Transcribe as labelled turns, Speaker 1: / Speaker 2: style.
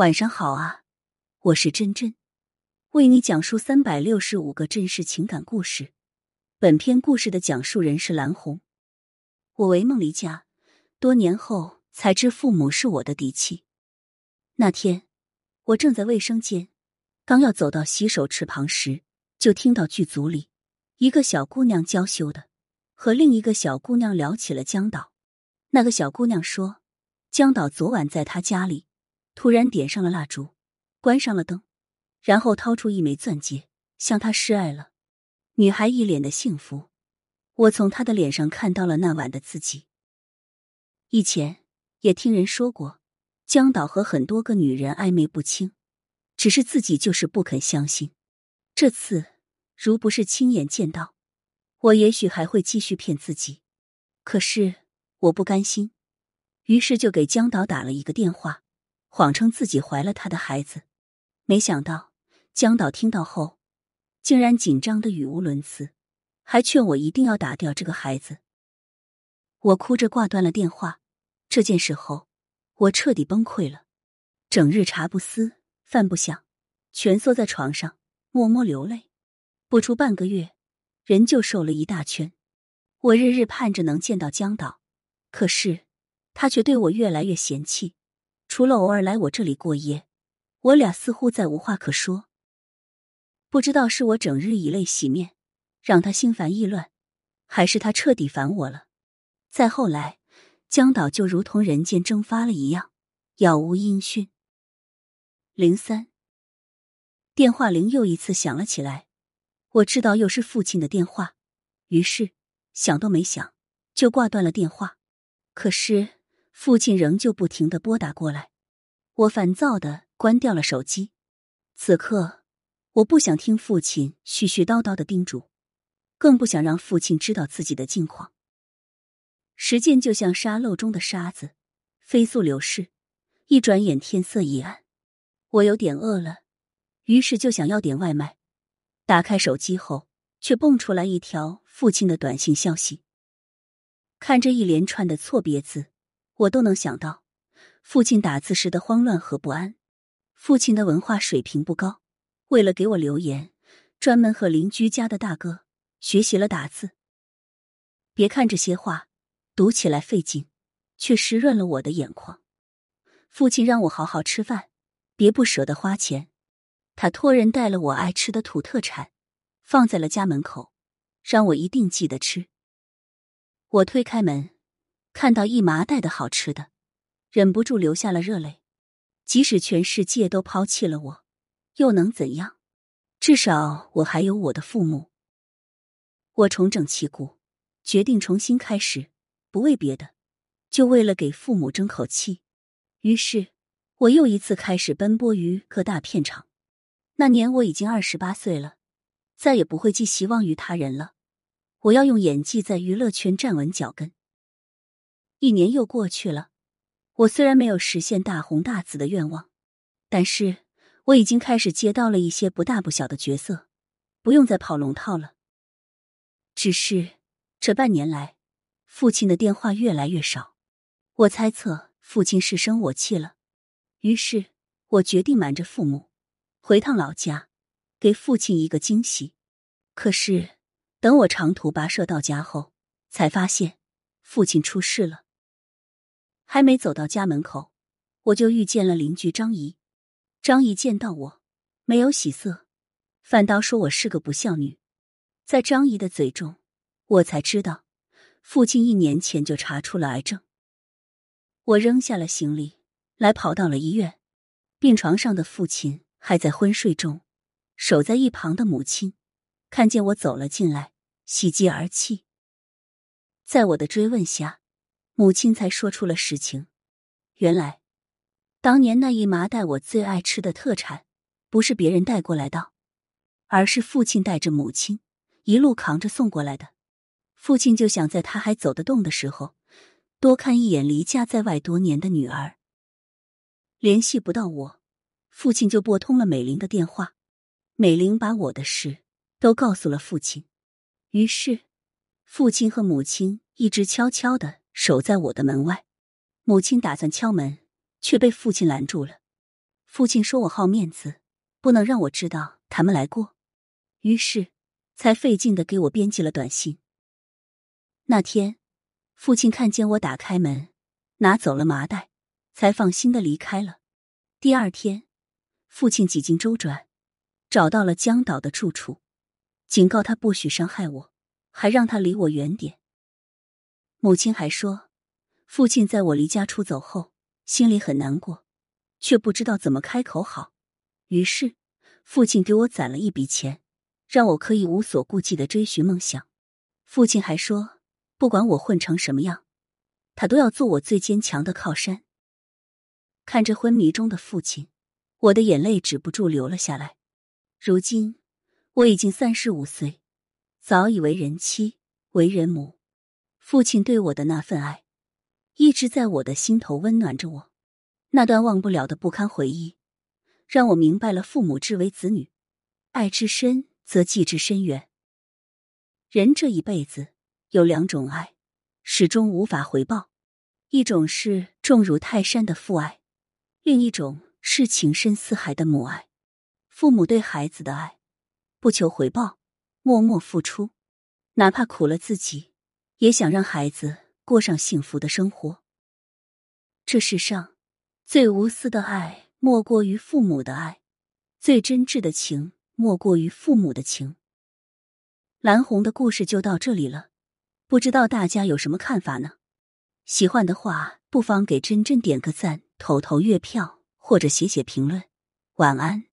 Speaker 1: 晚上好啊，我是真真，为你讲述三百六十五个真实情感故事。本篇故事的讲述人是蓝红。我为梦离家，多年后才知父母是我的嫡妻。那天，我正在卫生间，刚要走到洗手池旁时，就听到剧组里一个小姑娘娇羞的和另一个小姑娘聊起了江岛。那个小姑娘说，江岛昨晚在她家里。突然点上了蜡烛，关上了灯，然后掏出一枚钻戒向他示爱了。女孩一脸的幸福，我从她的脸上看到了那晚的自己。以前也听人说过，江导和很多个女人暧昧不清，只是自己就是不肯相信。这次如不是亲眼见到，我也许还会继续骗自己。可是我不甘心，于是就给江导打了一个电话。谎称自己怀了他的孩子，没想到江导听到后，竟然紧张的语无伦次，还劝我一定要打掉这个孩子。我哭着挂断了电话。这件事后，我彻底崩溃了，整日茶不思饭不想，蜷缩在床上默默流泪。不出半个月，人就瘦了一大圈。我日日盼着能见到江导，可是他却对我越来越嫌弃。除了偶尔来我这里过夜，我俩似乎再无话可说。不知道是我整日以泪洗面，让他心烦意乱，还是他彻底烦我了。再后来，江岛就如同人间蒸发了一样，杳无音讯。零三，电话铃又一次响了起来，我知道又是父亲的电话，于是想都没想就挂断了电话。可是。父亲仍旧不停的拨打过来，我烦躁的关掉了手机。此刻，我不想听父亲絮絮叨叨的叮嘱，更不想让父亲知道自己的近况。时间就像沙漏中的沙子，飞速流逝，一转眼天色已暗。我有点饿了，于是就想要点外卖。打开手机后，却蹦出来一条父亲的短信消息。看着一连串的错别字。我都能想到，父亲打字时的慌乱和不安。父亲的文化水平不高，为了给我留言，专门和邻居家的大哥学习了打字。别看这些话读起来费劲，却湿润了我的眼眶。父亲让我好好吃饭，别不舍得花钱。他托人带了我爱吃的土特产，放在了家门口，让我一定记得吃。我推开门。看到一麻袋的好吃的，忍不住流下了热泪。即使全世界都抛弃了我，又能怎样？至少我还有我的父母。我重整旗鼓，决定重新开始，不为别的，就为了给父母争口气。于是，我又一次开始奔波于各大片场。那年我已经二十八岁了，再也不会寄希望于他人了。我要用演技在娱乐圈站稳脚跟。一年又过去了，我虽然没有实现大红大紫的愿望，但是我已经开始接到了一些不大不小的角色，不用再跑龙套了。只是这半年来，父亲的电话越来越少，我猜测父亲是生我气了，于是我决定瞒着父母回趟老家，给父亲一个惊喜。可是等我长途跋涉到家后，才发现父亲出事了。还没走到家门口，我就遇见了邻居张姨。张姨见到我，没有喜色，反倒说我是个不孝女。在张姨的嘴中，我才知道，父亲一年前就查出了癌症。我扔下了行李，来跑到了医院。病床上的父亲还在昏睡中，守在一旁的母亲看见我走了进来，喜极而泣。在我的追问下。母亲才说出了实情，原来当年那一麻袋我最爱吃的特产，不是别人带过来的，而是父亲带着母亲一路扛着送过来的。父亲就想在他还走得动的时候，多看一眼离家在外多年的女儿。联系不到我，父亲就拨通了美玲的电话，美玲把我的事都告诉了父亲。于是，父亲和母亲一直悄悄的。守在我的门外，母亲打算敲门，却被父亲拦住了。父亲说我好面子，不能让我知道他们来过，于是才费劲的给我编辑了短信。那天，父亲看见我打开门，拿走了麻袋，才放心的离开了。第二天，父亲几经周转，找到了江岛的住处，警告他不许伤害我，还让他离我远点。母亲还说，父亲在我离家出走后，心里很难过，却不知道怎么开口好。于是，父亲给我攒了一笔钱，让我可以无所顾忌的追寻梦想。父亲还说，不管我混成什么样，他都要做我最坚强的靠山。看着昏迷中的父亲，我的眼泪止不住流了下来。如今，我已经三十五岁，早已为人妻，为人母。父亲对我的那份爱，一直在我的心头温暖着我。那段忘不了的不堪回忆，让我明白了父母之为子女，爱之深则记之深远。人这一辈子有两种爱，始终无法回报：一种是重如泰山的父爱，另一种是情深似海的母爱。父母对孩子的爱，不求回报，默默付出，哪怕苦了自己。也想让孩子过上幸福的生活。这世上最无私的爱，莫过于父母的爱；最真挚的情，莫过于父母的情。蓝红的故事就到这里了，不知道大家有什么看法呢？喜欢的话，不妨给真真点个赞，投投月票，或者写写评论。晚安。